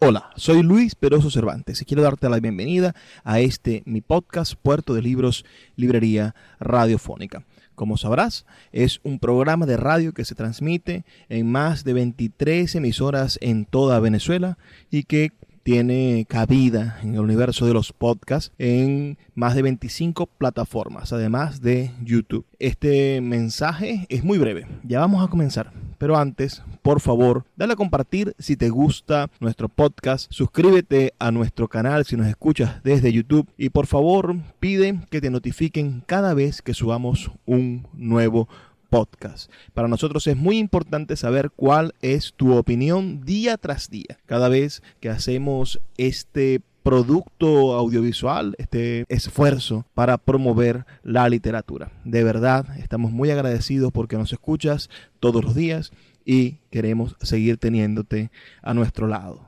Hola, soy Luis Peroso Cervantes y quiero darte la bienvenida a este mi podcast Puerto de Libros, Librería Radiofónica. Como sabrás, es un programa de radio que se transmite en más de 23 emisoras en toda Venezuela y que tiene cabida en el universo de los podcasts en más de 25 plataformas, además de YouTube. Este mensaje es muy breve, ya vamos a comenzar. Pero antes, por favor, dale a compartir si te gusta nuestro podcast, suscríbete a nuestro canal si nos escuchas desde YouTube y por favor pide que te notifiquen cada vez que subamos un nuevo podcast podcast. Para nosotros es muy importante saber cuál es tu opinión día tras día. Cada vez que hacemos este producto audiovisual, este esfuerzo para promover la literatura. De verdad, estamos muy agradecidos porque nos escuchas todos los días y queremos seguir teniéndote a nuestro lado.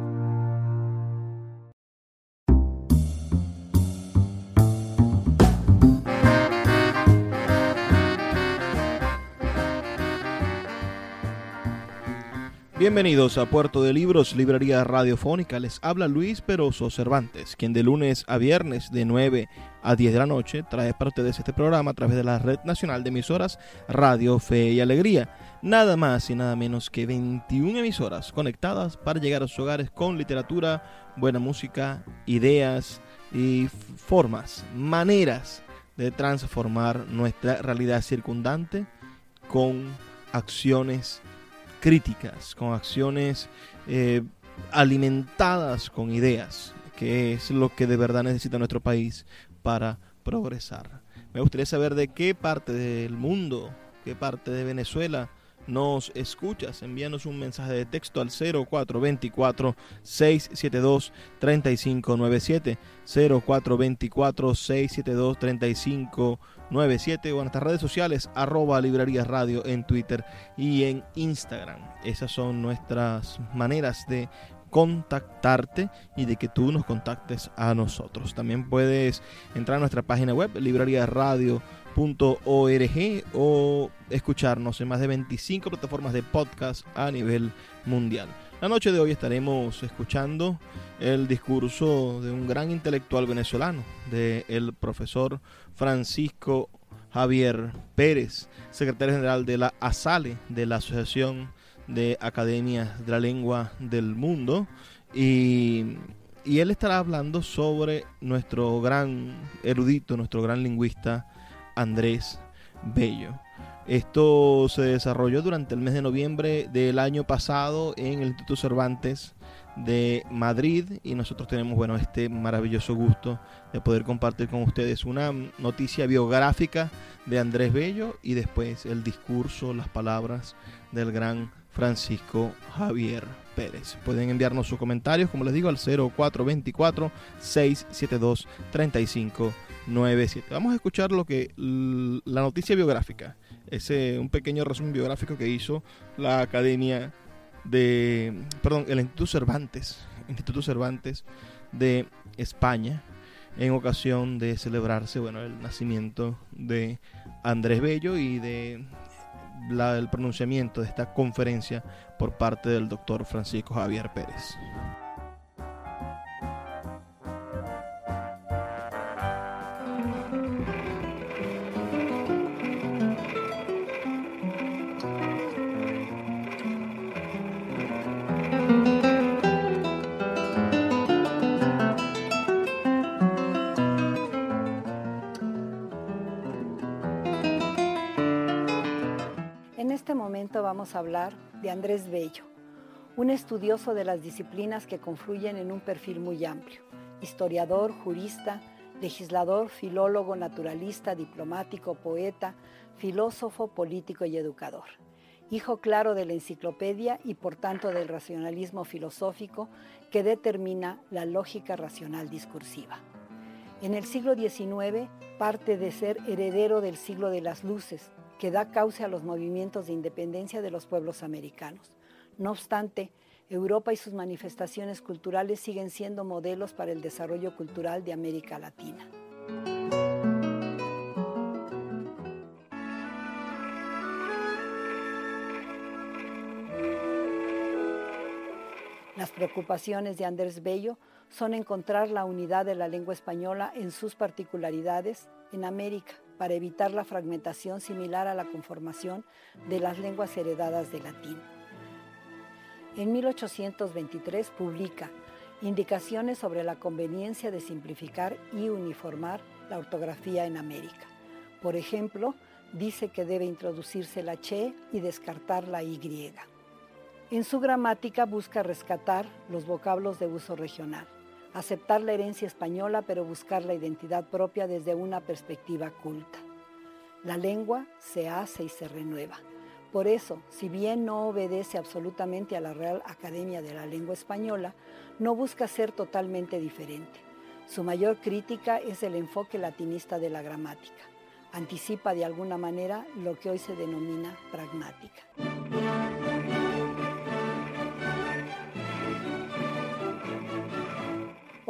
Bienvenidos a Puerto de Libros, Librería Radiofónica. Les habla Luis Peroso Cervantes, quien de lunes a viernes de 9 a 10 de la noche trae para ustedes este programa a través de la Red Nacional de Emisoras Radio Fe y Alegría. Nada más y nada menos que 21 emisoras conectadas para llegar a sus hogares con literatura, buena música, ideas y formas, maneras de transformar nuestra realidad circundante con acciones críticas, con acciones eh, alimentadas con ideas, que es lo que de verdad necesita nuestro país para progresar. Me gustaría saber de qué parte del mundo, qué parte de Venezuela nos escuchas. Envíanos un mensaje de texto al 0424-672-3597. 0424-672-3597 97 o en nuestras redes sociales, arroba librerías radio en Twitter y en Instagram. Esas son nuestras maneras de contactarte y de que tú nos contactes a nosotros. También puedes entrar a nuestra página web, librariasradio.org o escucharnos en más de 25 plataformas de podcast a nivel mundial. La noche de hoy estaremos escuchando el discurso de un gran intelectual venezolano, del el profesor Francisco Javier Pérez, secretario general de la ASALE, de la Asociación de Academias de la Lengua del Mundo, y, y él estará hablando sobre nuestro gran erudito, nuestro gran lingüista Andrés Bello. Esto se desarrolló durante el mes de noviembre del año pasado en el Instituto Cervantes de Madrid y nosotros tenemos bueno este maravilloso gusto de poder compartir con ustedes una noticia biográfica de Andrés Bello y después el discurso, las palabras del gran Francisco Javier Pérez. Pueden enviarnos sus comentarios, como les digo, al 0424 672 3597. Vamos a escuchar lo que la noticia biográfica ese un pequeño resumen biográfico que hizo la Academia de, perdón, el Instituto Cervantes, Instituto Cervantes de España, en ocasión de celebrarse, bueno, el nacimiento de Andrés Bello y de la, el pronunciamiento de esta conferencia por parte del doctor Francisco Javier Pérez. Momento vamos a hablar de Andrés Bello, un estudioso de las disciplinas que confluyen en un perfil muy amplio, historiador, jurista, legislador, filólogo, naturalista, diplomático, poeta, filósofo, político y educador. Hijo claro de la enciclopedia y por tanto del racionalismo filosófico que determina la lógica racional discursiva. En el siglo XIX parte de ser heredero del siglo de las luces, que da cauce a los movimientos de independencia de los pueblos americanos. No obstante, Europa y sus manifestaciones culturales siguen siendo modelos para el desarrollo cultural de América Latina. Las preocupaciones de Andrés Bello son encontrar la unidad de la lengua española en sus particularidades en América para evitar la fragmentación similar a la conformación de las lenguas heredadas de latín. En 1823 publica Indicaciones sobre la conveniencia de simplificar y uniformar la ortografía en América. Por ejemplo, dice que debe introducirse la che y descartar la y. En su gramática busca rescatar los vocablos de uso regional, aceptar la herencia española pero buscar la identidad propia desde una perspectiva culta. La lengua se hace y se renueva. Por eso, si bien no obedece absolutamente a la Real Academia de la Lengua Española, no busca ser totalmente diferente. Su mayor crítica es el enfoque latinista de la gramática. Anticipa de alguna manera lo que hoy se denomina pragmática.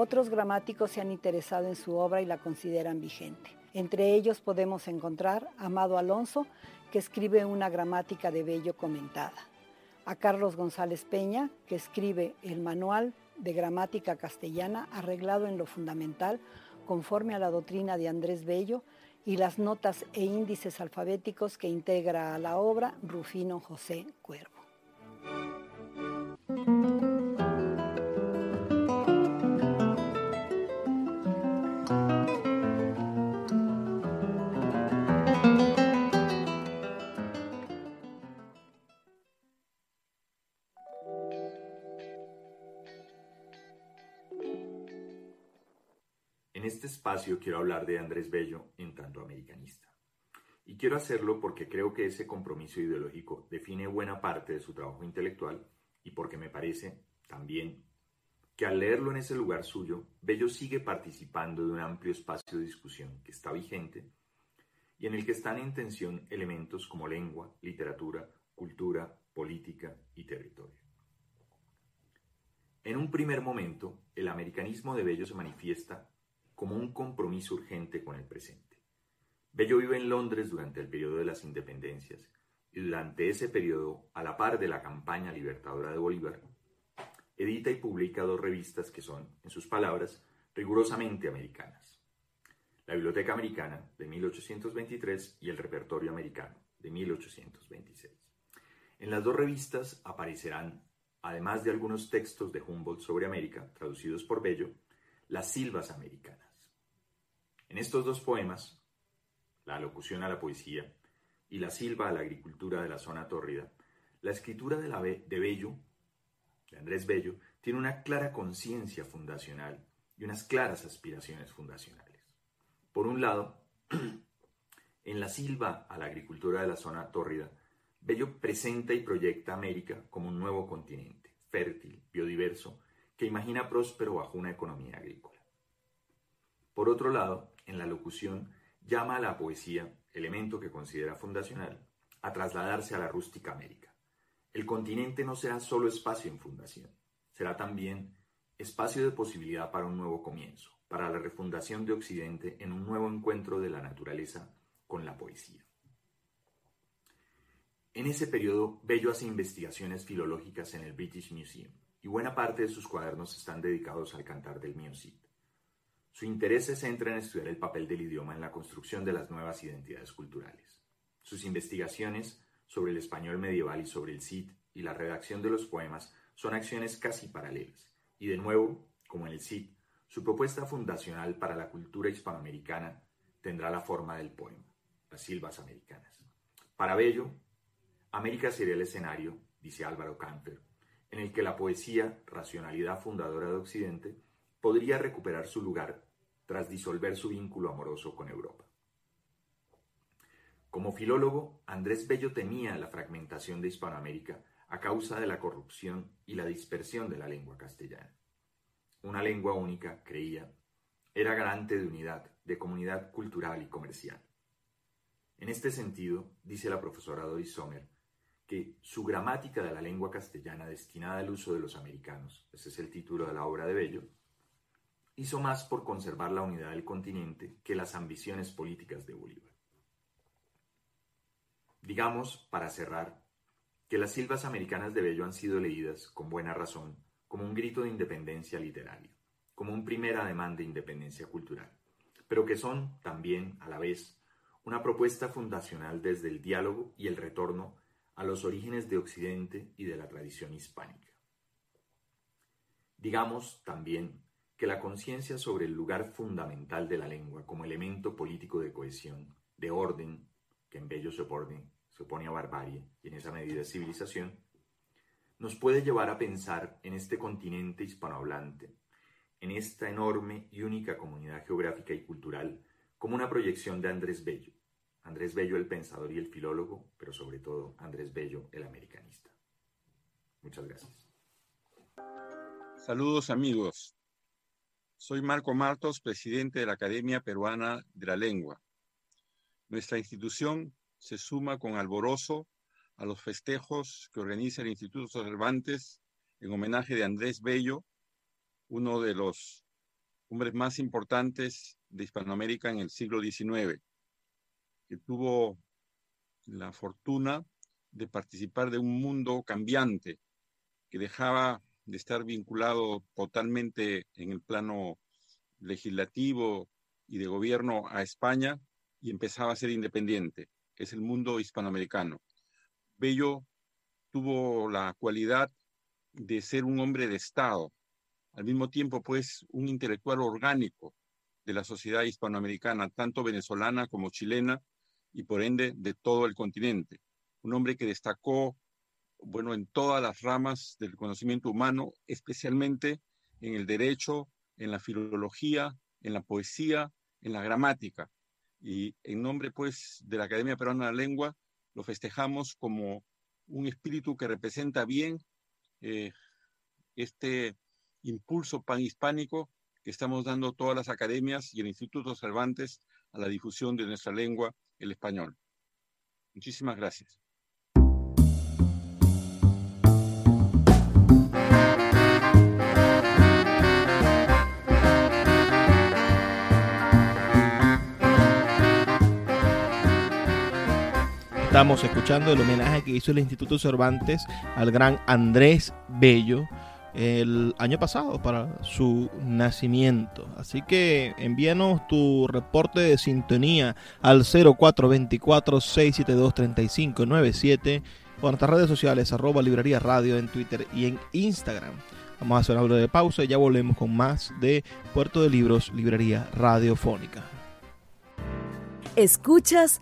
Otros gramáticos se han interesado en su obra y la consideran vigente. Entre ellos podemos encontrar a Amado Alonso, que escribe una gramática de Bello comentada, a Carlos González Peña, que escribe el Manual de Gramática Castellana arreglado en lo fundamental conforme a la doctrina de Andrés Bello y las notas e índices alfabéticos que integra a la obra Rufino José Cuervo. Espacio quiero hablar de Andrés Bello en tanto americanista. Y quiero hacerlo porque creo que ese compromiso ideológico define buena parte de su trabajo intelectual y porque me parece también que al leerlo en ese lugar suyo, Bello sigue participando de un amplio espacio de discusión que está vigente y en el que están en tensión elementos como lengua, literatura, cultura, política y territorio. En un primer momento, el americanismo de Bello se manifiesta como un compromiso urgente con el presente. Bello vive en Londres durante el periodo de las independencias y durante ese periodo, a la par de la campaña libertadora de Bolívar, edita y publica dos revistas que son, en sus palabras, rigurosamente americanas. La Biblioteca Americana de 1823 y el Repertorio Americano de 1826. En las dos revistas aparecerán, además de algunos textos de Humboldt sobre América, traducidos por Bello, las silvas americanas. En estos dos poemas, la alocución a la poesía y la silva a la agricultura de la zona tórrida, la escritura de, la de Bello, de Andrés Bello, tiene una clara conciencia fundacional y unas claras aspiraciones fundacionales. Por un lado, en la silva a la agricultura de la zona tórrida, Bello presenta y proyecta América como un nuevo continente, fértil, biodiverso, que imagina próspero bajo una economía agrícola. Por otro lado, en la locución, llama a la poesía, elemento que considera fundacional, a trasladarse a la rústica América. El continente no será solo espacio en fundación, será también espacio de posibilidad para un nuevo comienzo, para la refundación de Occidente en un nuevo encuentro de la naturaleza con la poesía. En ese periodo, Bello hace investigaciones filológicas en el British Museum y buena parte de sus cuadernos están dedicados al cantar del Mio su interés se centra en estudiar el papel del idioma en la construcción de las nuevas identidades culturales. Sus investigaciones sobre el español medieval y sobre el Cid y la redacción de los poemas son acciones casi paralelas. Y de nuevo, como en el Cid, su propuesta fundacional para la cultura hispanoamericana tendrá la forma del poema, las silvas americanas. Para Bello, América sería el escenario, dice Álvaro Camper, en el que la poesía, racionalidad fundadora de Occidente, podría recuperar su lugar tras disolver su vínculo amoroso con Europa. Como filólogo, Andrés Bello temía la fragmentación de Hispanoamérica a causa de la corrupción y la dispersión de la lengua castellana. Una lengua única, creía, era garante de unidad, de comunidad cultural y comercial. En este sentido, dice la profesora Doris Sommer, que su gramática de la lengua castellana destinada al uso de los americanos, ese es el título de la obra de Bello, hizo más por conservar la unidad del continente que las ambiciones políticas de Bolívar. Digamos, para cerrar, que las silvas americanas de Bello han sido leídas, con buena razón, como un grito de independencia literaria, como un primer ademán de independencia cultural, pero que son también, a la vez, una propuesta fundacional desde el diálogo y el retorno a los orígenes de Occidente y de la tradición hispánica. Digamos también que la conciencia sobre el lugar fundamental de la lengua como elemento político de cohesión, de orden, que en Bello se opone, se opone a barbarie y en esa medida civilización, nos puede llevar a pensar en este continente hispanohablante, en esta enorme y única comunidad geográfica y cultural, como una proyección de Andrés Bello. Andrés Bello el pensador y el filólogo, pero sobre todo Andrés Bello el americanista. Muchas gracias. Saludos amigos. Soy Marco Martos, presidente de la Academia Peruana de la Lengua. Nuestra institución se suma con alborozo a los festejos que organiza el Instituto Cervantes en homenaje de Andrés Bello, uno de los hombres más importantes de Hispanoamérica en el siglo XIX, que tuvo la fortuna de participar de un mundo cambiante que dejaba de estar vinculado totalmente en el plano legislativo y de gobierno a España y empezaba a ser independiente, es el mundo hispanoamericano. Bello tuvo la cualidad de ser un hombre de Estado, al mismo tiempo pues un intelectual orgánico de la sociedad hispanoamericana, tanto venezolana como chilena, y por ende de todo el continente. Un hombre que destacó bueno, en todas las ramas del conocimiento humano, especialmente en el derecho, en la filología, en la poesía, en la gramática. Y en nombre, pues, de la Academia Peruana de la Lengua, lo festejamos como un espíritu que representa bien eh, este impulso panhispánico que estamos dando todas las academias y el Instituto Cervantes a la difusión de nuestra lengua, el español. Muchísimas gracias. Estamos escuchando el homenaje que hizo el Instituto Cervantes al gran Andrés Bello el año pasado para su nacimiento. Así que envíanos tu reporte de sintonía al 0424-672-3597 o en nuestras redes sociales arroba librería radio en Twitter y en Instagram. Vamos a hacer una breve pausa y ya volvemos con más de Puerto de Libros, Librería Radiofónica. Escuchas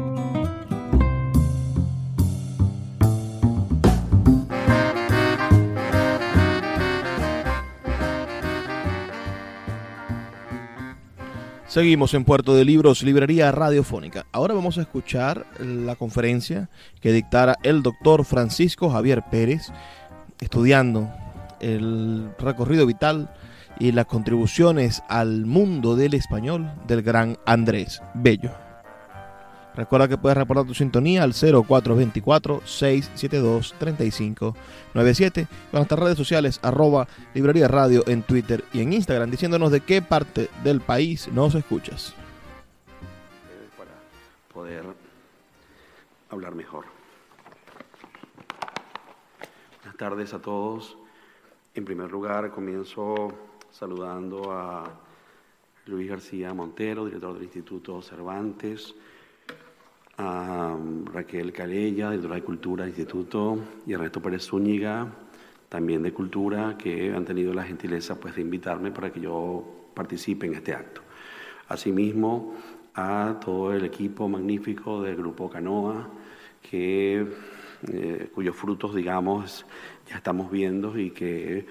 Seguimos en Puerto de Libros, Librería Radiofónica. Ahora vamos a escuchar la conferencia que dictara el doctor Francisco Javier Pérez, estudiando el recorrido vital y las contribuciones al mundo del español del gran Andrés Bello. Recuerda que puedes reportar tu sintonía al 0424-672-3597 con nuestras redes sociales arroba librería radio en Twitter y en Instagram diciéndonos de qué parte del país nos escuchas. Para poder hablar mejor. Buenas tardes a todos. En primer lugar, comienzo saludando a Luis García Montero, director del Instituto Cervantes, a Raquel Calella, directora de Cultura Instituto, y a Ernesto Pérez Zúñiga, también de Cultura, que han tenido la gentileza pues, de invitarme para que yo participe en este acto. Asimismo, a todo el equipo magnífico del Grupo Canoa, que, eh, cuyos frutos, digamos, ya estamos viendo y que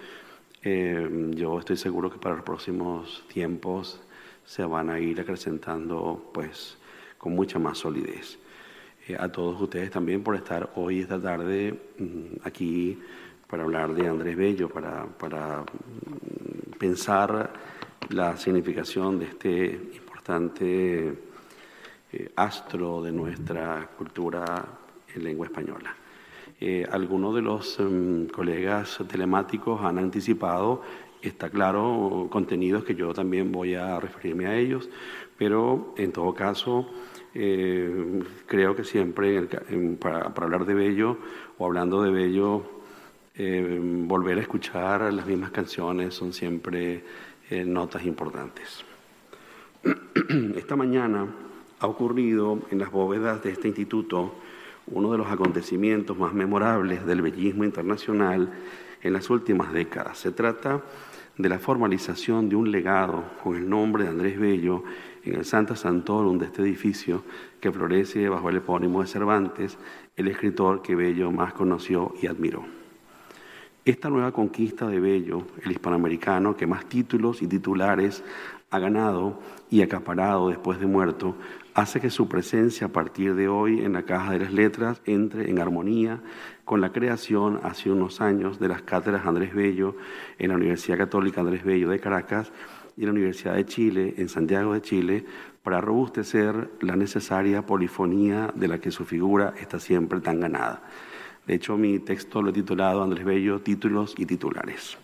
eh, yo estoy seguro que para los próximos tiempos se van a ir acrecentando pues, con mucha más solidez. A todos ustedes también por estar hoy, esta tarde, mm, aquí para hablar de Andrés Bello, para, para mm, pensar la significación de este importante eh, astro de nuestra cultura en lengua española. Eh, algunos de los em, colegas telemáticos han anticipado, está claro, contenidos que yo también voy a referirme a ellos, pero en todo caso eh, creo que siempre para, hablar de Bello o hablando de Bello, eh, volver a escuchar las mismas canciones son siempre eh, notas importantes. Esta mañana ha ocurrido en las bóvedas de este instituto uno de los acontecimientos más memorables del bellismo internacional en las últimas décadas. Se trata de la formalización de un legado con el nombre de Andrés Bello en el Santa Santorum de este edificio que florece bajo el epónimo de Cervantes, el escritor que Bello más conoció y admiró. Esta nueva conquista de Bello, el hispanoamericano que más títulos y titulares ha ganado y acaparado después de muerto, hace que su presencia a partir de hoy en la caja de las letras entre en armonía con la creación hace unos años de las cátedras Andrés Bello en la Universidad Católica Andrés Bello de Caracas y la Universidad de Chile, en Santiago de Chile, para robustecer la necesaria polifonía de la que su figura está siempre tan ganada. De hecho, mi texto lo he titulado Andrés Bello, Títulos y Titulares.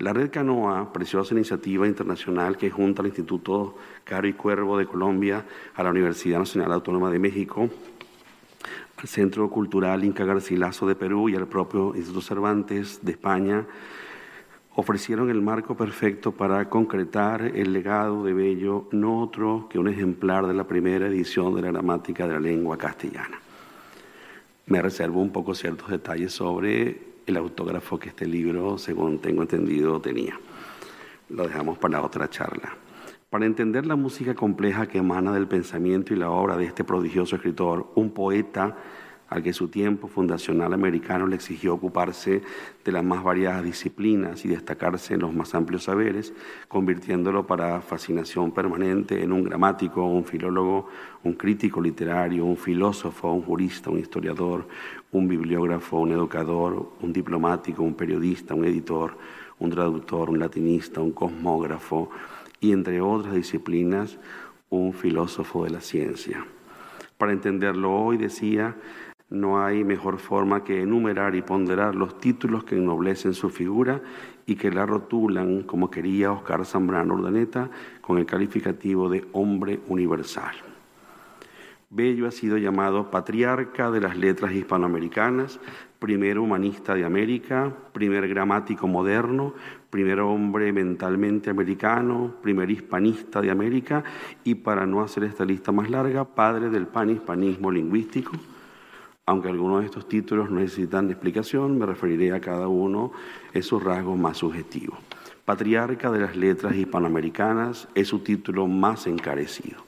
La Red Canoa, preciosa iniciativa internacional que junta al Instituto Caro y Cuervo de Colombia a la Universidad Nacional Autónoma de México, al Centro Cultural Inca Garcilaso de Perú y al propio Instituto Cervantes de España, ofrecieron el marco perfecto para concretar el legado de Bello, no otro que un ejemplar de la primera edición de la gramática de la lengua castellana. Me reservo un poco ciertos detalles sobre el autógrafo que este libro, según tengo entendido, tenía. Lo dejamos para otra charla. Para entender la música compleja que emana del pensamiento y la obra de este prodigioso escritor, un poeta al que su tiempo fundacional americano le exigió ocuparse de las más variadas disciplinas y destacarse en los más amplios saberes, convirtiéndolo para fascinación permanente en un gramático, un filólogo, un crítico literario, un filósofo, un jurista, un historiador, un bibliógrafo, un educador, un diplomático, un periodista, un editor, un traductor, un latinista, un cosmógrafo y entre otras disciplinas, un filósofo de la ciencia. Para entenderlo hoy, decía, no hay mejor forma que enumerar y ponderar los títulos que ennoblecen su figura y que la rotulan, como quería Oscar Zambrano Urdaneta, con el calificativo de hombre universal. Bello ha sido llamado patriarca de las letras hispanoamericanas, primer humanista de América, primer gramático moderno, primer hombre mentalmente americano, primer hispanista de América y, para no hacer esta lista más larga, padre del panhispanismo lingüístico aunque algunos de estos títulos necesitan explicación, me referiré a cada uno en sus rasgos más subjetivos. Patriarca de las letras hispanoamericanas es su título más encarecido.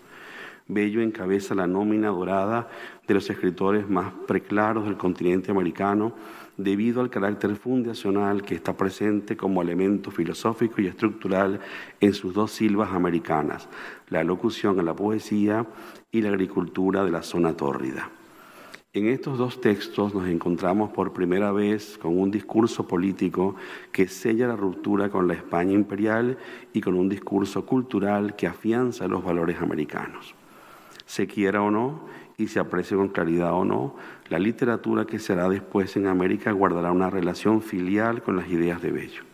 Bello encabeza la nómina dorada de los escritores más preclaros del continente americano debido al carácter fundacional que está presente como elemento filosófico y estructural en sus dos silvas americanas, la locución a la poesía y la agricultura de la zona tórrida. En estos dos textos nos encontramos por primera vez con un discurso político que sella la ruptura con la España imperial y con un discurso cultural que afianza los valores americanos. Se quiera o no, y se aprecie con claridad o no, la literatura que será después en América guardará una relación filial con las ideas de Bello.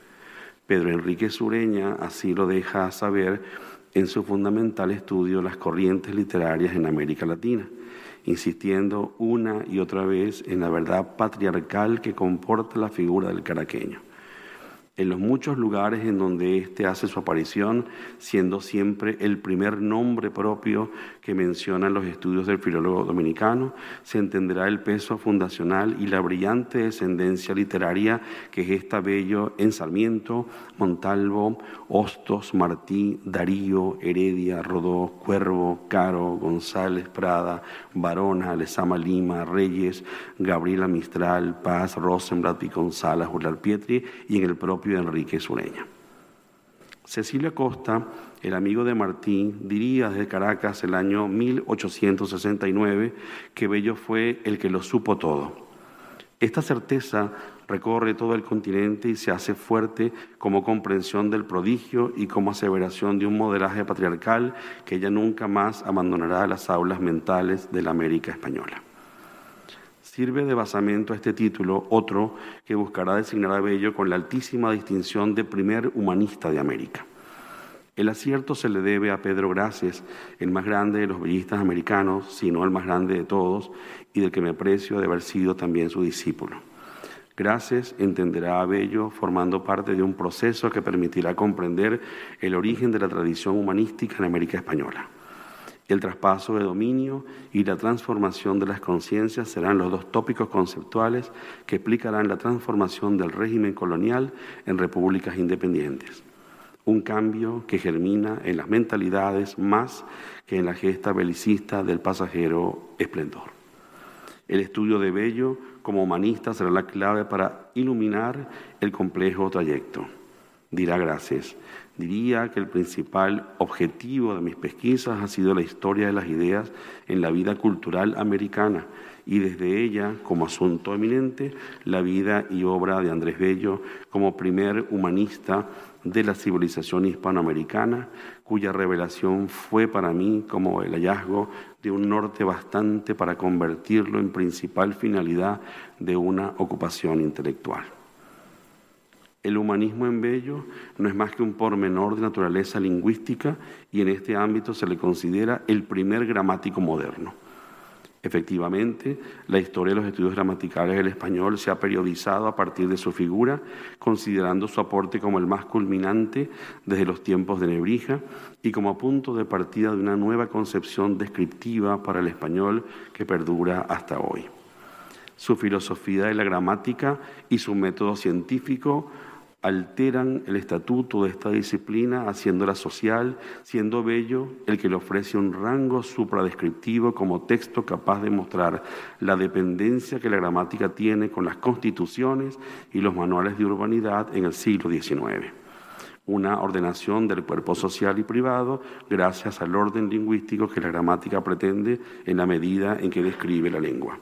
Pedro Enrique Sureña así lo deja saber en su fundamental estudio Las corrientes literarias en América Latina insistiendo una y otra vez en la verdad patriarcal que comporta la figura del caraqueño en los muchos lugares en donde éste hace su aparición, siendo siempre el primer nombre propio que mencionan los estudios del filólogo dominicano, se entenderá el peso fundacional y la brillante descendencia literaria que gesta Bello en Sarmiento, Montalvo, Hostos, Martí, Darío, Heredia, Rodó, Cuervo, Caro, González, Prada, Barona, Lezama Lima, Reyes, Gabriela Mistral, Paz, Rosenblatt, Piconzala, Julián Pietri y en el propio de Enrique Sureña. Cecilio Costa, el amigo de Martín, diría desde Caracas el año 1869 que Bello fue el que lo supo todo. Esta certeza recorre todo el continente y se hace fuerte como comprensión del prodigio y como aseveración de un modelaje patriarcal que ya nunca más abandonará las aulas mentales de la América española. Sirve de basamento a este título otro que buscará designar a Bello con la altísima distinción de primer humanista de América. El acierto se le debe a Pedro Graces, el más grande de los bellistas americanos, si no el más grande de todos, y del que me aprecio de haber sido también su discípulo. Graces entenderá a Bello formando parte de un proceso que permitirá comprender el origen de la tradición humanística en América Española. El traspaso de dominio y la transformación de las conciencias serán los dos tópicos conceptuales que explicarán la transformación del régimen colonial en repúblicas independientes. Un cambio que germina en las mentalidades más que en la gesta belicista del pasajero esplendor. El estudio de Bello como humanista será la clave para iluminar el complejo trayecto. Dirá gracias. Diría que el principal objetivo de mis pesquisas ha sido la historia de las ideas en la vida cultural americana y desde ella, como asunto eminente, la vida y obra de Andrés Bello como primer humanista de la civilización hispanoamericana, cuya revelación fue para mí como el hallazgo de un norte bastante para convertirlo en principal finalidad de una ocupación intelectual. El humanismo en Bello no es más que un pormenor de naturaleza lingüística y en este ámbito se le considera el primer gramático moderno. Efectivamente, la historia de los estudios gramaticales del español se ha periodizado a partir de su figura, considerando su aporte como el más culminante desde los tiempos de Nebrija y como punto de partida de una nueva concepción descriptiva para el español que perdura hasta hoy. Su filosofía de la gramática y su método científico alteran el estatuto de esta disciplina haciéndola social, siendo bello el que le ofrece un rango supradescriptivo como texto capaz de mostrar la dependencia que la gramática tiene con las constituciones y los manuales de urbanidad en el siglo XIX. Una ordenación del cuerpo social y privado gracias al orden lingüístico que la gramática pretende en la medida en que describe la lengua.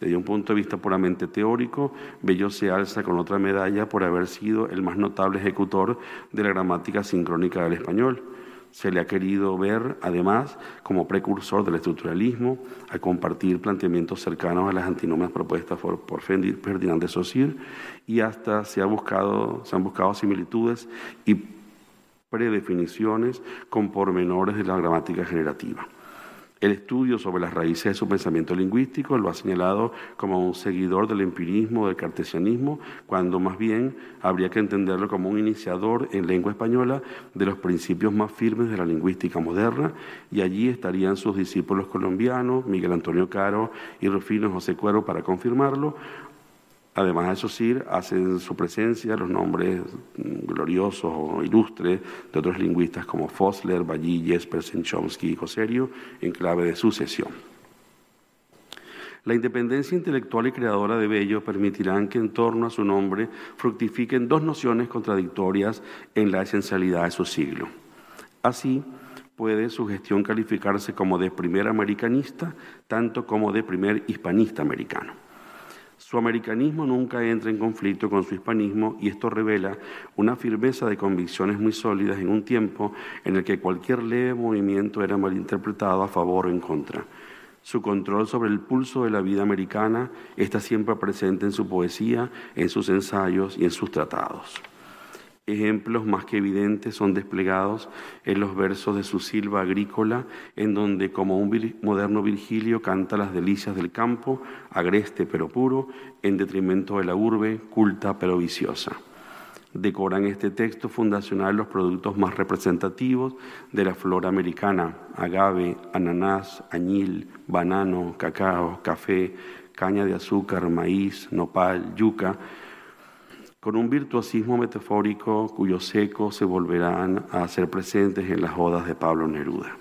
Desde un punto de vista puramente teórico, Bello se alza con otra medalla por haber sido el más notable ejecutor de la gramática sincrónica del español. Se le ha querido ver, además, como precursor del estructuralismo, a compartir planteamientos cercanos a las antinomias propuestas por, Ferdinand de Saussure, y hasta se, ha buscado, se han buscado similitudes y predefiniciones con pormenores de la gramática generativa. El estudio sobre las raíces de su pensamiento lingüístico lo ha señalado como un seguidor del empirismo, del cartesianismo, cuando más bien habría que entenderlo como un iniciador en lengua española de los principios más firmes de la lingüística moderna, y allí estarían sus discípulos colombianos, Miguel Antonio Caro y Rufino José Cuero, para confirmarlo, Además, eso sí, hacen su presencia los nombres gloriosos o ilustres de otros lingüistas como Fosler, Ballí, Jesper, Chomsky y Coserio en clave de sucesión. La independencia intelectual y creadora de Bello permitirán que en torno a su nombre fructifiquen dos nociones contradictorias en la esencialidad de su siglo. Así, puede su gestión calificarse como de primer americanista, tanto como de primer hispanista americano. Su americanismo nunca entra en conflicto con su hispanismo y esto revela una firmeza de convicciones muy sólidas en un tiempo en el que cualquier leve movimiento era malinterpretado a favor o en contra. Su control sobre el pulso de la vida americana está siempre presente en su poesía, en sus ensayos y en sus tratados. Ejemplos más que evidentes son desplegados en los versos de su silva agrícola, en donde como un moderno Virgilio canta las delicias del campo, agreste pero puro, en detrimento de la urbe, culta pero viciosa. Decoran este texto fundacional los productos más representativos de la flora americana, agave, ananás, añil, banano, cacao, café, caña de azúcar, maíz, nopal, yuca, con un virtuosismo metafórico cuyos ecos se volverán a hacer presentes en las odas de Pablo Neruda.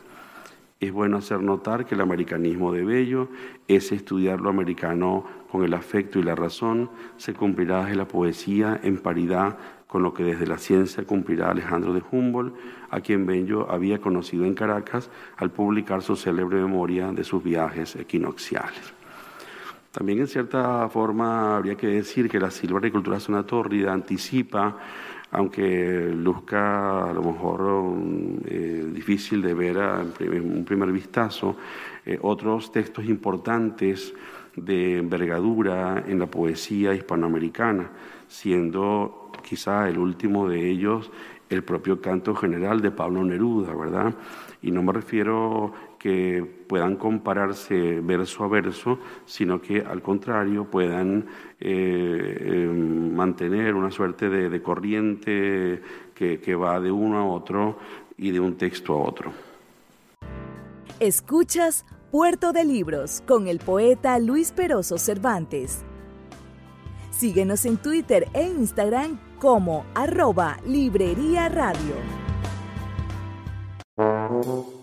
Es bueno hacer notar que el americanismo de Bello es estudiar lo americano con el afecto y la razón, se cumplirá desde la poesía en paridad con lo que desde la ciencia cumplirá Alejandro de Humboldt, a quien Bello había conocido en Caracas al publicar su célebre memoria de sus viajes equinocciales. También en cierta forma habría que decir que la silvaricultura sonatórrida anticipa, aunque luzca a lo mejor eh, difícil de ver a un primer vistazo, eh, otros textos importantes de envergadura en la poesía hispanoamericana, siendo quizá el último de ellos el propio canto general de Pablo Neruda, ¿verdad? Y no me refiero que puedan compararse verso a verso, sino que al contrario puedan eh, em, mantener una suerte de, corriente que, que va de uno a otro y de un texto a otro. Escuchas Puerto de Libros con el poeta Luis Peroso Cervantes. Síguenos en Twitter e Instagram como arroba Librería Radio.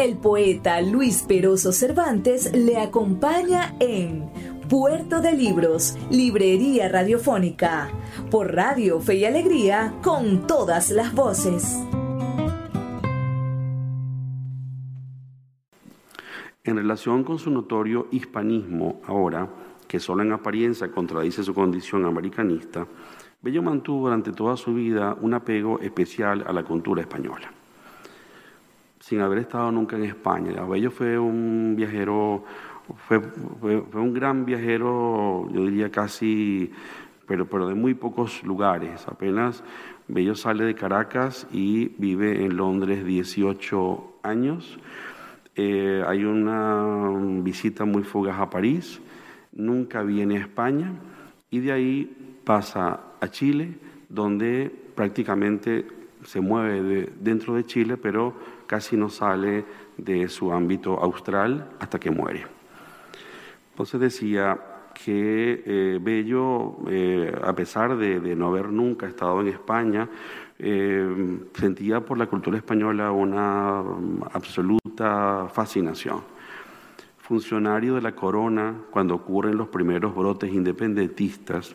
El poeta Luis Peroso Cervantes le acompaña en Puerto de Libros, Librería Radiofónica, por Radio Fe y Alegría, con todas las voces. En relación con su notorio hispanismo ahora, que solo en apariencia contradice su condición americanista, Bello mantuvo durante toda su vida un apego especial a la cultura española sin haber estado nunca en España. Bello fue un viajero, fue, un gran viajero, yo diría casi, pero, pero de muy pocos lugares. Apenas Bello sale de Caracas y vive en Londres 18 años. Eh, hay una visita muy fugaz a París, nunca viene a España y de ahí pasa a Chile, donde prácticamente se mueve dentro de Chile, pero casi no sale de su ámbito austral hasta que muere. Entonces decía que eh, Bello, eh, a pesar de, no haber nunca estado en España, eh, sentía por la cultura española una absoluta fascinación. Funcionario de la corona, cuando ocurren los primeros brotes independentistas,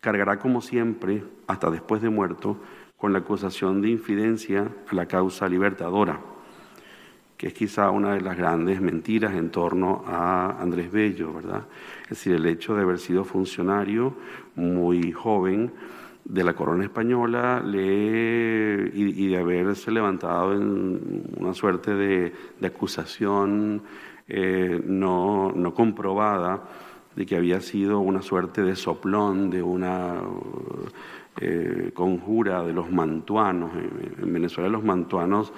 cargará como siempre, hasta después de muerto, con la acusación de infidencia a la causa libertadora, que es quizá una de las grandes mentiras en torno a Andrés Bello, ¿verdad? Es decir, el hecho de haber sido funcionario muy joven de la corona española y, de haberse levantado en una suerte de, acusación eh, no, no comprobada de que había sido una suerte de soplón, de una eh, conjura de los mantuanos. En, Venezuela los mantuanos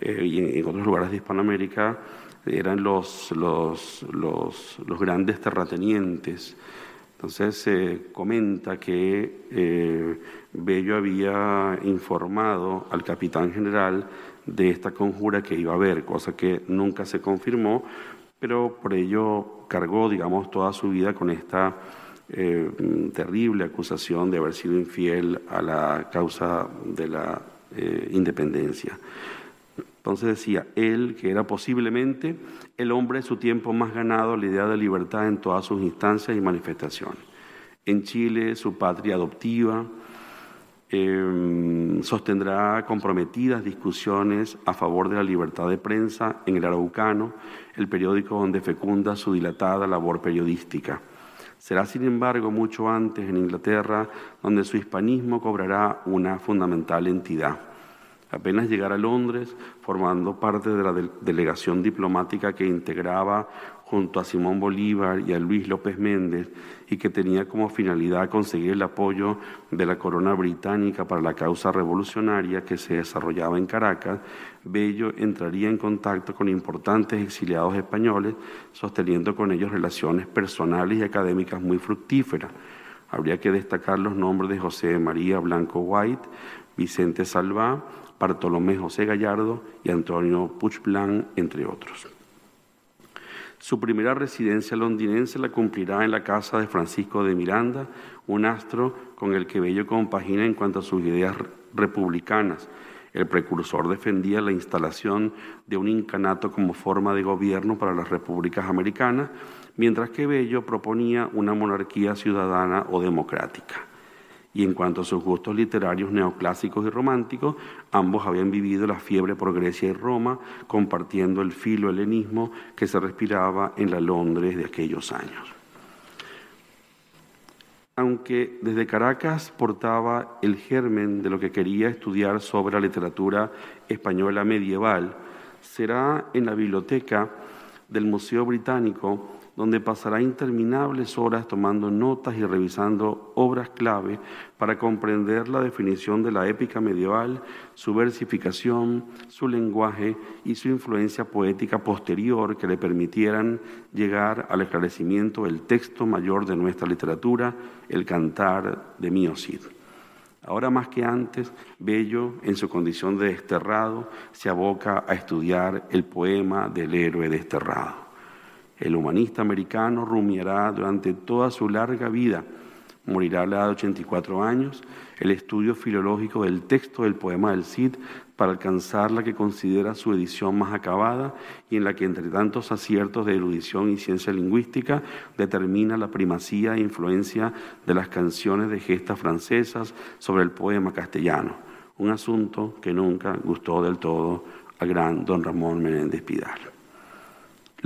eh, y en, otros lugares de Hispanoamérica eran los, los, los, grandes terratenientes. Entonces se comenta que eh, Bello había informado al capitán general de esta conjura que iba a haber, cosa que nunca se confirmó, pero por ello cargó, digamos, toda su vida con esta eh, terrible acusación de haber sido infiel a la causa de la eh, independencia. Entonces decía, él, que era posiblemente el hombre de su tiempo más ganado la idea de libertad en todas sus instancias y manifestaciones. En Chile, su patria adoptiva, em, sostendrá comprometidas discusiones a favor de la libertad de prensa en el Araucano, el periódico donde fecunda su dilatada labor periodística. Será, sin embargo, mucho antes en Inglaterra, donde su hispanismo cobrará una fundamental entidad. Apenas llegar a Londres, formando parte de la delegación diplomática que integraba junto a Simón Bolívar y a Luis López Méndez y que tenía como finalidad conseguir el apoyo de la corona británica para la causa revolucionaria que se desarrollaba en Caracas, Bello entraría en contacto con importantes exiliados españoles, sosteniendo con ellos relaciones personales y académicas muy fructíferas. Habría que destacar los nombres de José María Blanco White, Vicente Salvá, Bartolomé José Gallardo y Antonio Puigdemont, entre otros. Su primera residencia londinense la cumplirá en la casa de Francisco de Miranda, un astro con el que Bello compagina en cuanto a sus ideas republicanas. El precursor defendía la instalación de un incanato como forma de gobierno para las repúblicas americanas, mientras que Bello proponía una monarquía ciudadana o democrática y en cuanto a sus gustos literarios neoclásicos y románticos, ambos habían vivido la fiebre por Grecia y Roma, compartiendo el filo helenismo que se respiraba en la Londres de aquellos años. Aunque desde Caracas portaba el germen de lo que quería estudiar sobre la literatura española medieval, será en la biblioteca del Museo Británico donde pasará interminables horas tomando notas y revisando obras clave para comprender la definición de la épica medieval, su versificación, su lenguaje y su influencia poética posterior que le permitieran llegar al esclarecimiento del texto mayor de nuestra literatura, el Cantar de Mío Cid. Ahora más que antes, Bello, en su condición de desterrado, se aboca a estudiar el poema del héroe desterrado. El humanista americano rumiará durante toda su larga vida, morirá a la edad de 84 años, el estudio filológico del texto del poema del Cid para alcanzar la que considera su edición más acabada y en la que entre tantos aciertos de erudición y ciencia lingüística determina la primacía e influencia de las canciones de gestas francesas sobre el poema castellano, un asunto que nunca gustó del todo al gran don Ramón Menéndez Pidal.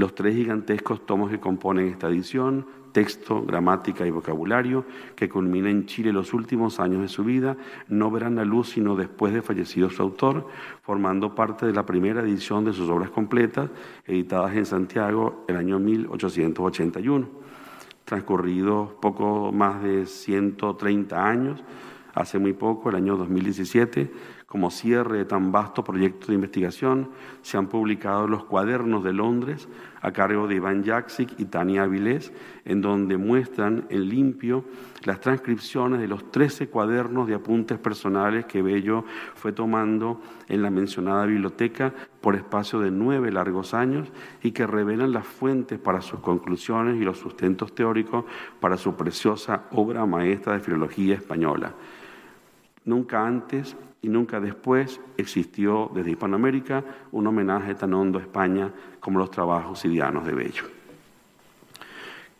Los tres gigantescos tomos que componen esta edición, texto, gramática y vocabulario, que culmina en Chile los últimos años de su vida, no verán la luz sino después de fallecido su autor, formando parte de la primera edición de sus obras completas, editadas en Santiago el año 1881. Transcurridos poco más de 130 años, hace muy poco, el año 2017, como cierre de tan vasto proyecto de investigación, se han publicado los cuadernos de Londres a cargo de Iván Jaksic y Tania Avilés, en donde muestran en limpio las transcripciones de los 13 cuadernos de apuntes personales que Bello fue tomando en la mencionada biblioteca por espacio de nueve largos años y que revelan las fuentes para sus conclusiones y los sustentos teóricos para su preciosa obra maestra de filología española. Nunca antes y nunca después existió desde Hispanoamérica un homenaje tan hondo a España como los trabajos sidianos de Bello,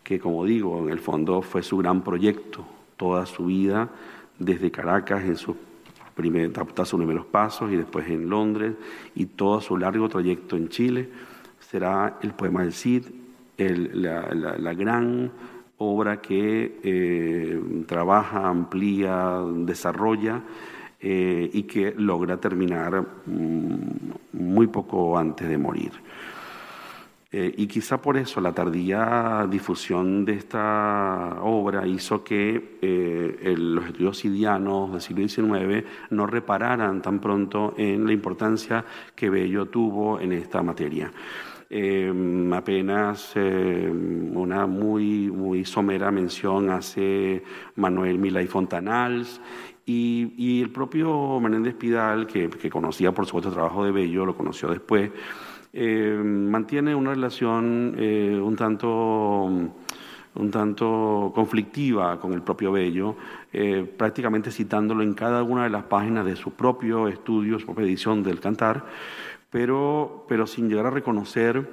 que como digo, en el fondo fue su gran proyecto, toda su vida desde Caracas en sus primeros, sus primeros pasos y después en Londres y todo su largo trayecto en Chile, será el poema del Cid, la, gran obra que eh, trabaja, amplía, desarrolla eh, y que logra terminar mm, muy poco antes de morir. Eh, y quizá por eso la tardía difusión de esta obra hizo que eh, los estudios sidianos del siglo XIX no repararan tan pronto en la importancia que Bello tuvo en esta materia. Em, apenas em, una muy, muy somera mención hace Manuel Milay Fontanals y, el propio Menéndez Pidal, que, conocía por supuesto el trabajo de Bello, lo conoció después, em, mantiene una relación eh, un tanto un tanto conflictiva con el propio Bello, eh, prácticamente citándolo en cada una de las páginas de su propio estudio, su propia edición del Cantar, pero, pero sin llegar a reconocer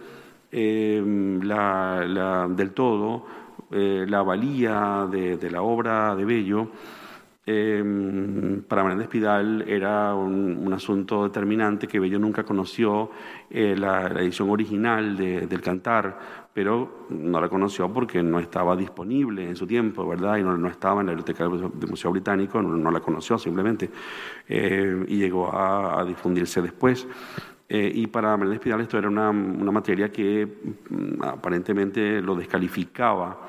eh, la, del todo eh, la valía de, la obra de Bello. Eh, para Menéndez Pidal era un, asunto determinante que Bello nunca conoció la, edición original del Cantar, pero no la conoció porque no estaba disponible en su tiempo, ¿verdad? Y no, estaba en la biblioteca del Museo Británico, no, la conoció simplemente, y llegó a, difundirse después. Eh, y para Menéndez Pidal esto era una, una materia que mm, aparentemente lo descalificaba,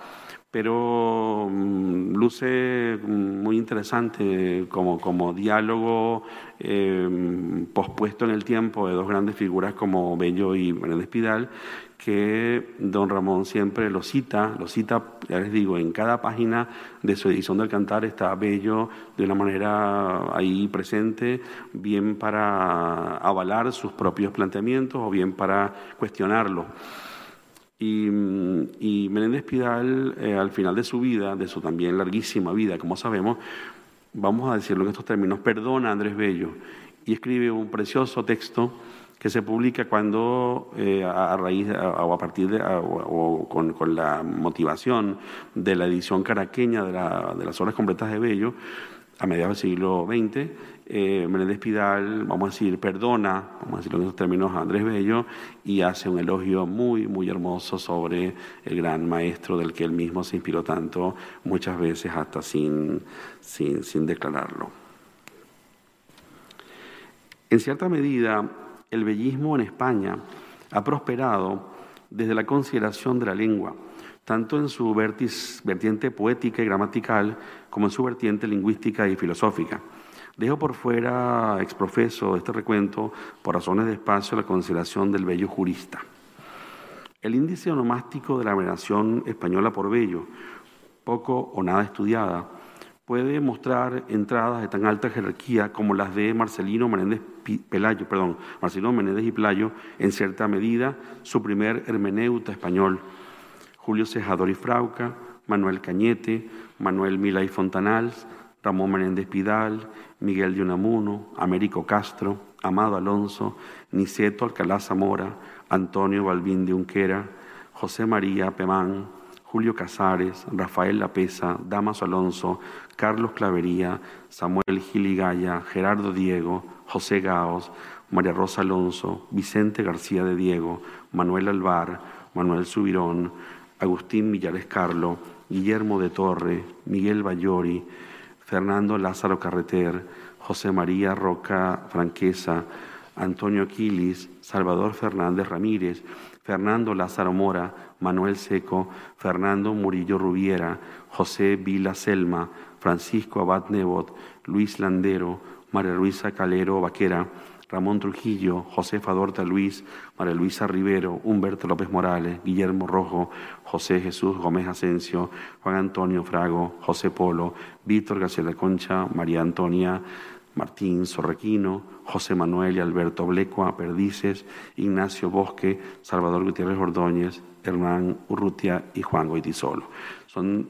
pero mm, luce muy interesante como, como diálogo eh, pospuesto en el tiempo de dos grandes figuras como Bello y Menéndez Pidal, que don Ramón siempre lo cita, lo cita, ya les digo, en cada página de su edición del Cantar está Bello de una manera ahí presente, bien para avalar sus propios planteamientos o bien para cuestionarlos. Y, y, Menéndez Pidal, eh, al final de su vida, de su también larguísima vida, como sabemos, vamos a decirlo en estos términos, perdona a Andrés Bello y escribe un precioso texto que se publica cuando eh, a, raíz o a partir de o, con, con, la motivación de la edición caraqueña de, la, de, las obras completas de Bello a mediados del siglo XX, eh, Menéndez Pidal, vamos a decir, perdona, vamos a decirlo en esos términos, a Andrés Bello y hace un elogio muy, muy hermoso sobre el gran maestro del que él mismo se inspiró tanto, muchas veces hasta sin, sin, sin declararlo. En cierta medida, el bellismo en España ha prosperado desde la consideración de la lengua, tanto en su vertiente poética y gramatical como en su vertiente lingüística y filosófica. Dejo por fuera, exprofeso este recuento, por razones de espacio, la consideración del bello jurista. El índice onomástico de la veneración española por bello, poco o nada estudiada, puede mostrar entradas de tan alta jerarquía como las de Marcelino Menéndez Pelayo, perdón, Marcelino Menéndez y Pelayo, en cierta medida su primer hermeneuta español, Julio Cejador y Frauca, Manuel Cañete, Manuel Mila y Fontanals, Ramón Menéndez Pidal, Miguel de Unamuno, Américo Castro, Amado Alonso, Niceto Alcalá Zamora, Antonio Balbín de Unquera, José María Pemán, Julio Casares, Rafael Lapesa, Damaso Alonso, Carlos Clavería, Samuel Giligaya, Gerardo Diego, José Gaos, María Rosa Alonso, Vicente García de Diego, Manuel Alvar, Manuel Subirón, Agustín Millares Carlo, Guillermo de Torre, Miguel Bayori, Fernando Lázaro Carreter, José María Roca Franquesa, Antonio Aquilis, Salvador Fernández Ramírez, Fernando Lázaro Mora, Manuel Seco, Fernando Murillo Rubiera, José Vila Selma, Francisco Abad Nebot, Luis Landero, María Luisa Calero Vaquera, Ramón Trujillo, José Fadorta Luis, María Luisa Rivero, Humberto López Morales, Guillermo Rojo, José Jesús Gómez Asensio, Juan Antonio Frago, José Polo, Víctor García Concha, María Antonia Martín Sorrequino, José Manuel y Alberto Blecua Perdices, Ignacio Bosque, Salvador Gutiérrez Ordóñez, Hernán Urrutia y Juan Goitisolo. Son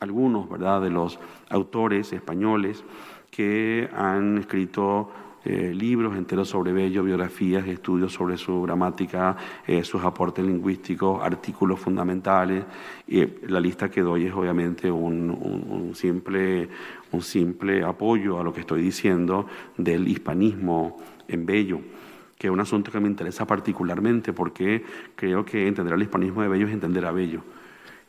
algunos ¿verdad? de los autores españoles que han escrito eh, libros enteros sobre Bello, biografías, estudios sobre su gramática, eh, sus aportes lingüísticos, artículos fundamentales. Y la lista que doy es obviamente un, simple, un simple apoyo a lo que estoy diciendo del hispanismo en Bello que es un asunto que me interesa particularmente porque creo que entender el hispanismo de Bello es entender a Bello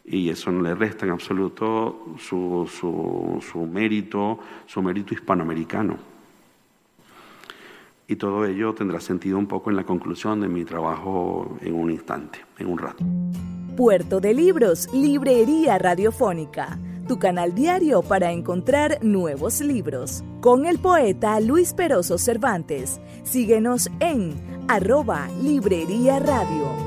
y eso no le resta en absoluto su, su, su mérito, su mérito hispanoamericano. Y todo ello tendrá sentido un poco en la conclusión de mi trabajo en un instante, en un rato. Puerto de Libros, Librería Radiofónica, tu canal diario para encontrar nuevos libros. Con el poeta Luis Peroso Cervantes. Síguenos en arroba Librería Radio.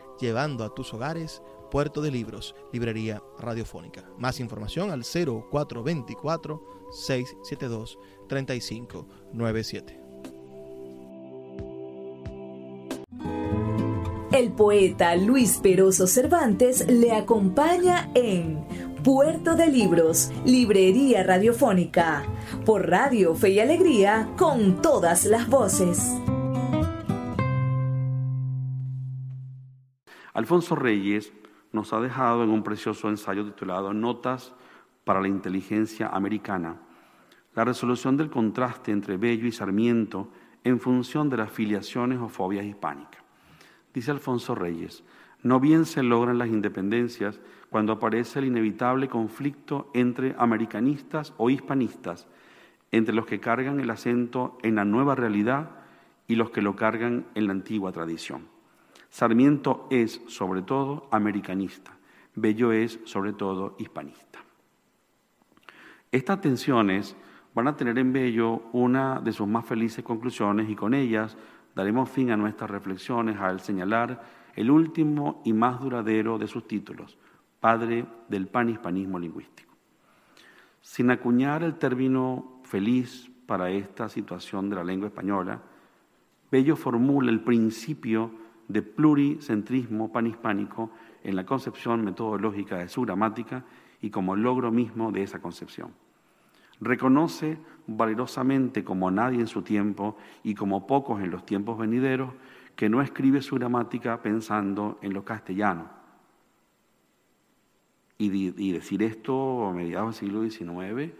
llevando a tus hogares Puerto de Libros, Librería Radiofónica. Más información al 0424-672-3597. El poeta Luis Peroso Cervantes le acompaña en Puerto de Libros, Librería Radiofónica, por Radio Fe y Alegría, con todas las voces. Alfonso Reyes nos ha dejado en un precioso ensayo titulado Notas para la Inteligencia Americana la resolución del contraste entre Bello y Sarmiento en función de las filiaciones o fobias hispánicas. Dice Alfonso Reyes, no bien se logran las independencias cuando aparece el inevitable conflicto entre americanistas o hispanistas, entre los que cargan el acento en la nueva realidad y los que lo cargan en la antigua tradición. Sarmiento es, sobre todo, americanista. Bello es, sobre todo, hispanista. Estas tensiones van a tener en Bello una de sus más felices conclusiones y con ellas daremos fin a nuestras reflexiones al señalar el último y más duradero de sus títulos, Padre del Panhispanismo Lingüístico. Sin acuñar el término feliz para esta situación de la lengua española, Bello formula el principio de pluricentrismo panhispánico en la concepción metodológica de su gramática y como logro mismo de esa concepción. Reconoce valerosamente como nadie en su tiempo y como pocos en los tiempos venideros que no escribe su gramática pensando en lo castellano. Y, y decir esto a mediados del siglo XIX,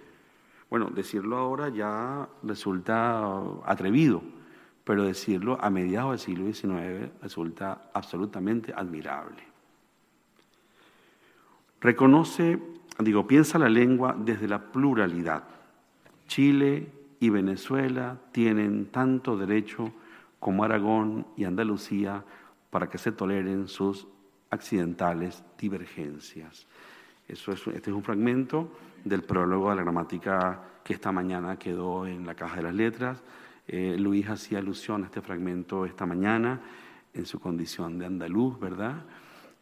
bueno, decirlo ahora ya resulta atrevido pero decirlo a mediados del siglo XIX resulta absolutamente admirable. Reconoce, digo, piensa la lengua desde la pluralidad. Chile y Venezuela tienen tanto derecho como Aragón y Andalucía para que se toleren sus accidentales divergencias. Eso es, este es un fragmento del prólogo de la gramática que esta mañana quedó en la caja de las letras eh, Luis hacía alusión a este fragmento esta mañana en su condición de andaluz, ¿verdad?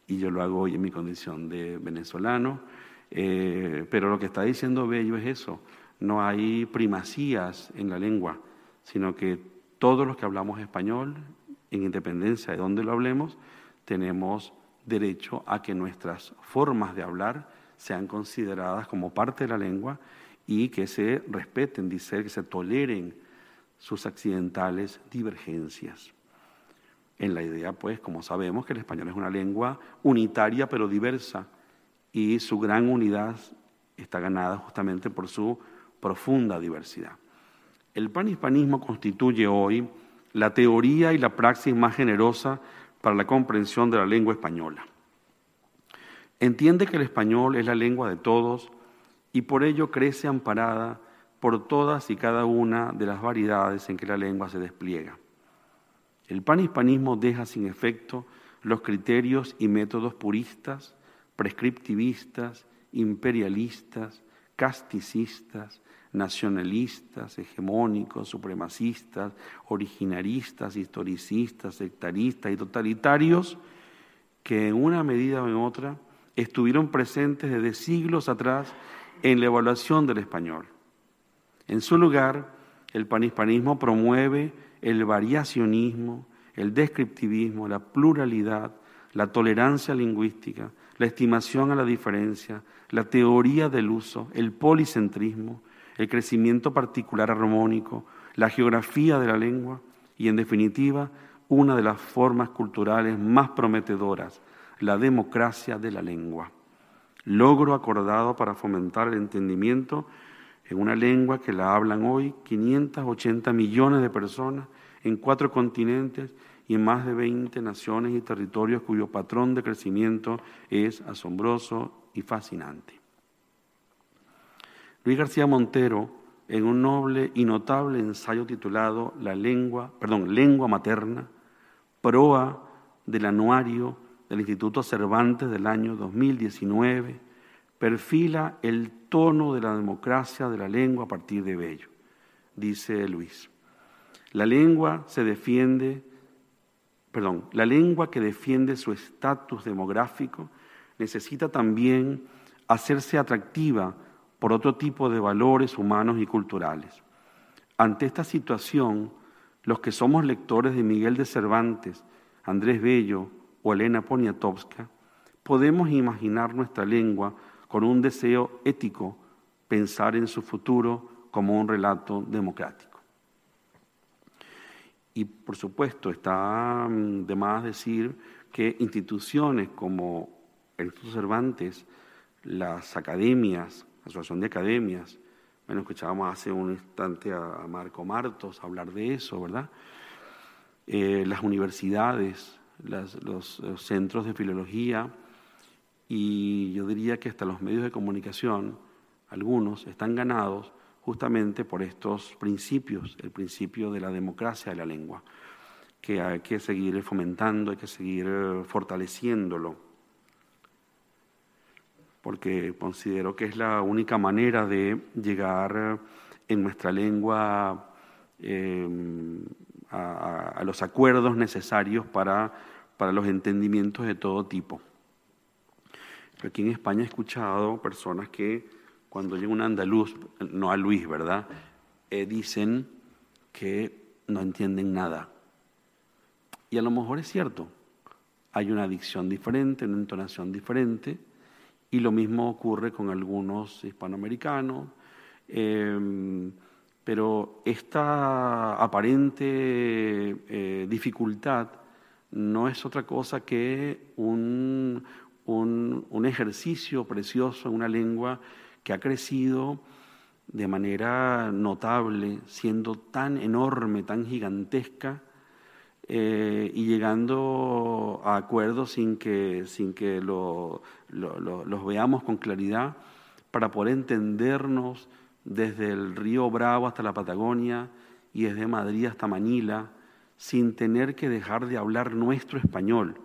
Y yo lo hago hoy en mi condición de venezolano. Eh, pero lo que está diciendo Bello es eso, no hay primacías en la lengua, sino que todos los que hablamos español, en independencia de dónde lo hablemos, tenemos derecho a que nuestras formas de hablar sean consideradas como parte de la lengua y que se respeten, dice, que se toleren sus accidentales divergencias. En la idea, pues, como sabemos, que el español es una lengua unitaria pero diversa y su gran unidad está ganada justamente por su profunda diversidad. El panhispanismo constituye hoy la teoría y la praxis más generosa para la comprensión de la lengua española. Entiende que el español es la lengua de todos y por ello crece amparada por todas y cada una de las variedades en que la lengua se despliega. El panhispanismo deja sin efecto los criterios y métodos puristas, prescriptivistas, imperialistas, casticistas, nacionalistas, hegemónicos, supremacistas, originaristas, historicistas, sectaristas y totalitarios que en una medida o en otra estuvieron presentes desde siglos atrás en la evaluación del español. En su lugar, el panhispanismo promueve el variacionismo, el descriptivismo, la pluralidad, la tolerancia lingüística, la estimación a la diferencia, la teoría del uso, el policentrismo, el crecimiento particular armónico, la geografía de la lengua y, en definitiva, una de las formas culturales más prometedoras, la democracia de la lengua. Logro acordado para fomentar el entendimiento en una lengua que la hablan hoy 580 millones de personas en cuatro continentes y en más de 20 naciones y territorios cuyo patrón de crecimiento es asombroso y fascinante. Luis García Montero, en un noble y notable ensayo titulado La lengua, perdón, Lengua Materna, proa del anuario del Instituto Cervantes del año 2019, perfila el tono de la democracia de la lengua a partir de Bello. Dice Luis, la lengua se defiende, la lengua que defiende su estatus demográfico necesita también hacerse atractiva por otro tipo de valores humanos y culturales. Ante esta situación, los que somos lectores de Miguel de Cervantes, Andrés Bello o Elena Poniatowska, podemos imaginar nuestra lengua con un deseo ético, pensar en su futuro como un relato democrático. Y por supuesto está mm, de más decir que instituciones como el Instituto Cervantes, las academias, Asociación de Academias. Bueno, escuchábamos hace un instante a, Marco Martos hablar de eso, ¿verdad? Eh, las universidades, los, centros de filología y yo diría que hasta los medios de comunicación, algunos, están ganados justamente por estos principios, el principio de la democracia de la lengua, que hay que seguir fomentando, hay que seguir fortaleciéndolo porque considero que es la única manera de llegar en nuestra lengua em, a, los acuerdos necesarios para, para los entendimientos de todo tipo. Aquí en España he escuchado personas que cuando llega un andaluz, no a Luis, ¿verdad? Eh, dicen que no entienden nada. Y a lo mejor es cierto, hay una dicción diferente, una entonación diferente, y lo mismo ocurre con algunos hispanoamericanos. Em, pero esta aparente eh, dificultad no es otra cosa que un, un, ejercicio precioso en una lengua que ha crecido de manera notable, siendo tan enorme, tan gigantesca, eh, y llegando a acuerdos sin que, sin que los veamos con claridad para poder entendernos desde el río Bravo hasta la Patagonia y desde Madrid hasta Manila, sin tener que dejar de hablar nuestro español.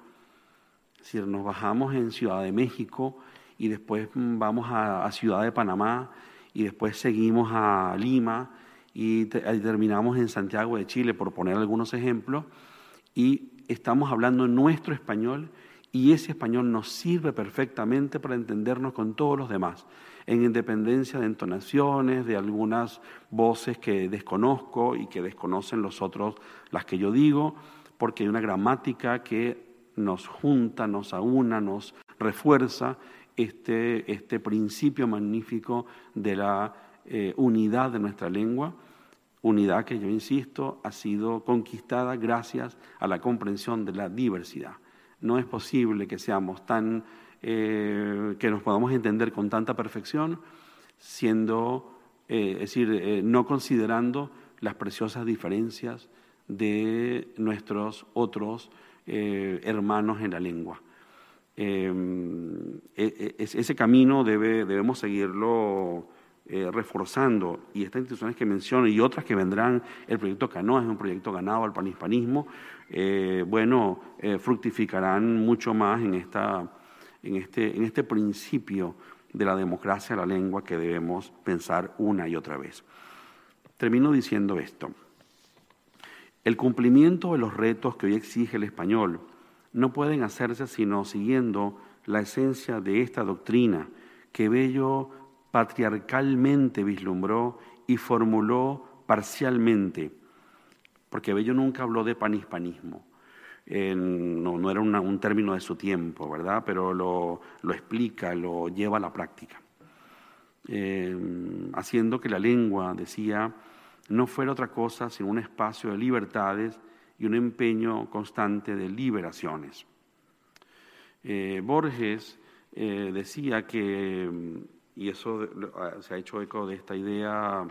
Decir, nos bajamos en Ciudad de México y después vamos a, Ciudad de Panamá y después seguimos a Lima y terminamos en Santiago de Chile, por poner algunos ejemplos. Y estamos hablando nuestro español y ese español nos sirve perfectamente para entendernos con todos los demás, en independencia de entonaciones, de algunas voces que desconozco y que desconocen los otros, las que yo digo, porque hay una gramática que nos junta, nos aúna, nos refuerza este, este principio magnífico de la eh, unidad de nuestra lengua unidad que yo insisto ha sido conquistada gracias a la comprensión de la diversidad. No es posible que seamos tan, eh, que nos podamos entender con tanta perfección, siendo, eh, es decir, no considerando las preciosas diferencias de nuestros otros hermanos en la lengua. E, e, ese camino debe, debemos seguirlo eh, reforzando, y estas instituciones que menciono y otras que vendrán, el proyecto Canoa es un proyecto ganado al panhispanismo, eh, bueno, eh, fructificarán mucho más en, este, en este principio de la democracia de la lengua que debemos pensar una y otra vez. Termino diciendo esto. El cumplimiento de los retos que hoy exige el español no pueden hacerse sino siguiendo la esencia de esta doctrina que Bello patriarcalmente vislumbró y formuló parcialmente, porque Bello nunca habló de panhispanismo. no, era un término de su tiempo, ¿verdad? Pero lo, explica, lo lleva a la práctica. Eh, haciendo que la lengua, decía, no fuera otra cosa sino un espacio de libertades y un empeño constante de liberaciones. Eh, Borges eh, decía que, y eso se ha hecho eco de esta idea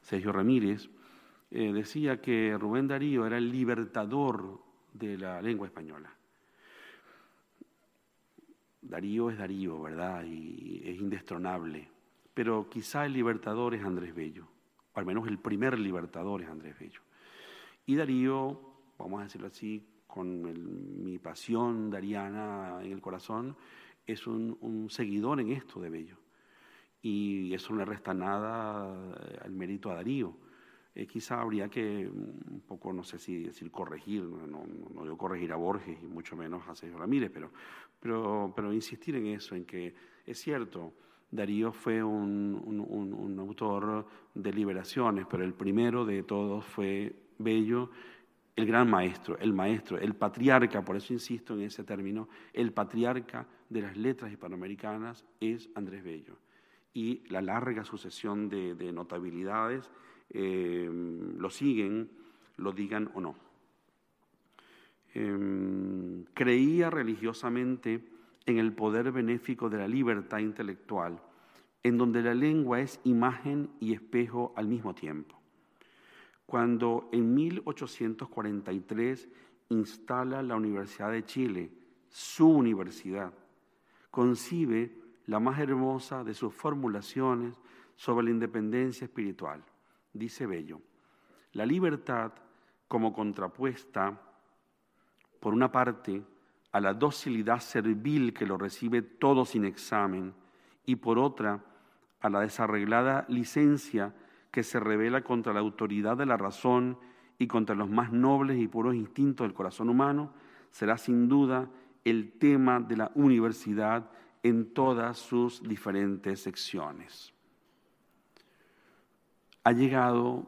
Sergio Ramírez, decía que Rubén Darío era el libertador de la lengua española. Darío es Darío, ¿verdad? Y es indestronable. Pero quizá el libertador es Andrés Bello, al menos el primer libertador es Andrés Bello. Y Darío, vamos a decirlo así, con mi pasión dariana en el corazón, es un, seguidor en esto de Bello. Y eso no le resta nada al mérito a Darío eh, quizá habría que mm, un poco, no sé si decir corregir, no, no, no corregir a Borges y mucho menos a Sergio Ramírez, pero, pero, pero insistir en eso, en que es cierto, Darío fue un, autor de liberaciones, pero el primero de todos fue Bello, el gran maestro, el maestro, el patriarca, por eso insisto en ese término, el patriarca de las letras hispanoamericanas es Andrés Bello. Y la larga sucesión de, de notabilidades eh, lo siguen, lo digan o no. Em, creía religiosamente en el poder benéfico de la libertad intelectual, en donde la lengua es imagen y espejo al mismo tiempo. Cuando en 1843 instala la Universidad de Chile, su universidad, concibe la más hermosa de sus formulaciones sobre la independencia espiritual dice Bello, la libertad como contrapuesta, por una parte, a la docilidad servil que lo recibe todo sin examen, y por otra, a la desarreglada licencia que se revela contra la autoridad de la razón y contra los más nobles y puros instintos del corazón humano, será sin duda el tema de la universidad en todas sus diferentes secciones. Ha llegado,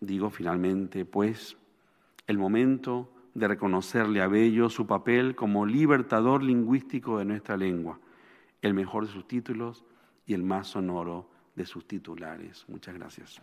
digo finalmente, pues, el momento de reconocerle a Bello su papel como libertador lingüístico de nuestra lengua, el mejor de sus títulos y el más sonoro de sus titulares. Muchas gracias.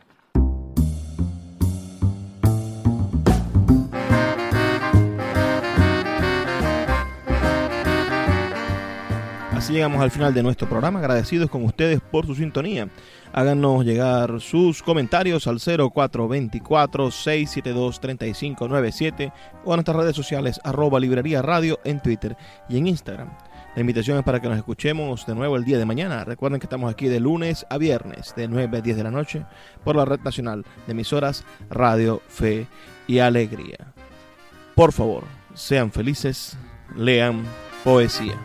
Llegamos al final de nuestro programa, agradecidos con ustedes por su sintonía. Háganos llegar sus comentarios al 0424-672-3597 o a nuestras redes sociales arroba librería radio en Twitter y en Instagram. La invitación es para que nos escuchemos de nuevo el día de mañana. Recuerden que estamos aquí de lunes a viernes, de 9 a 10 de la noche, por la red nacional de emisoras Radio, Fe y Alegría. Por favor, sean felices, lean poesía.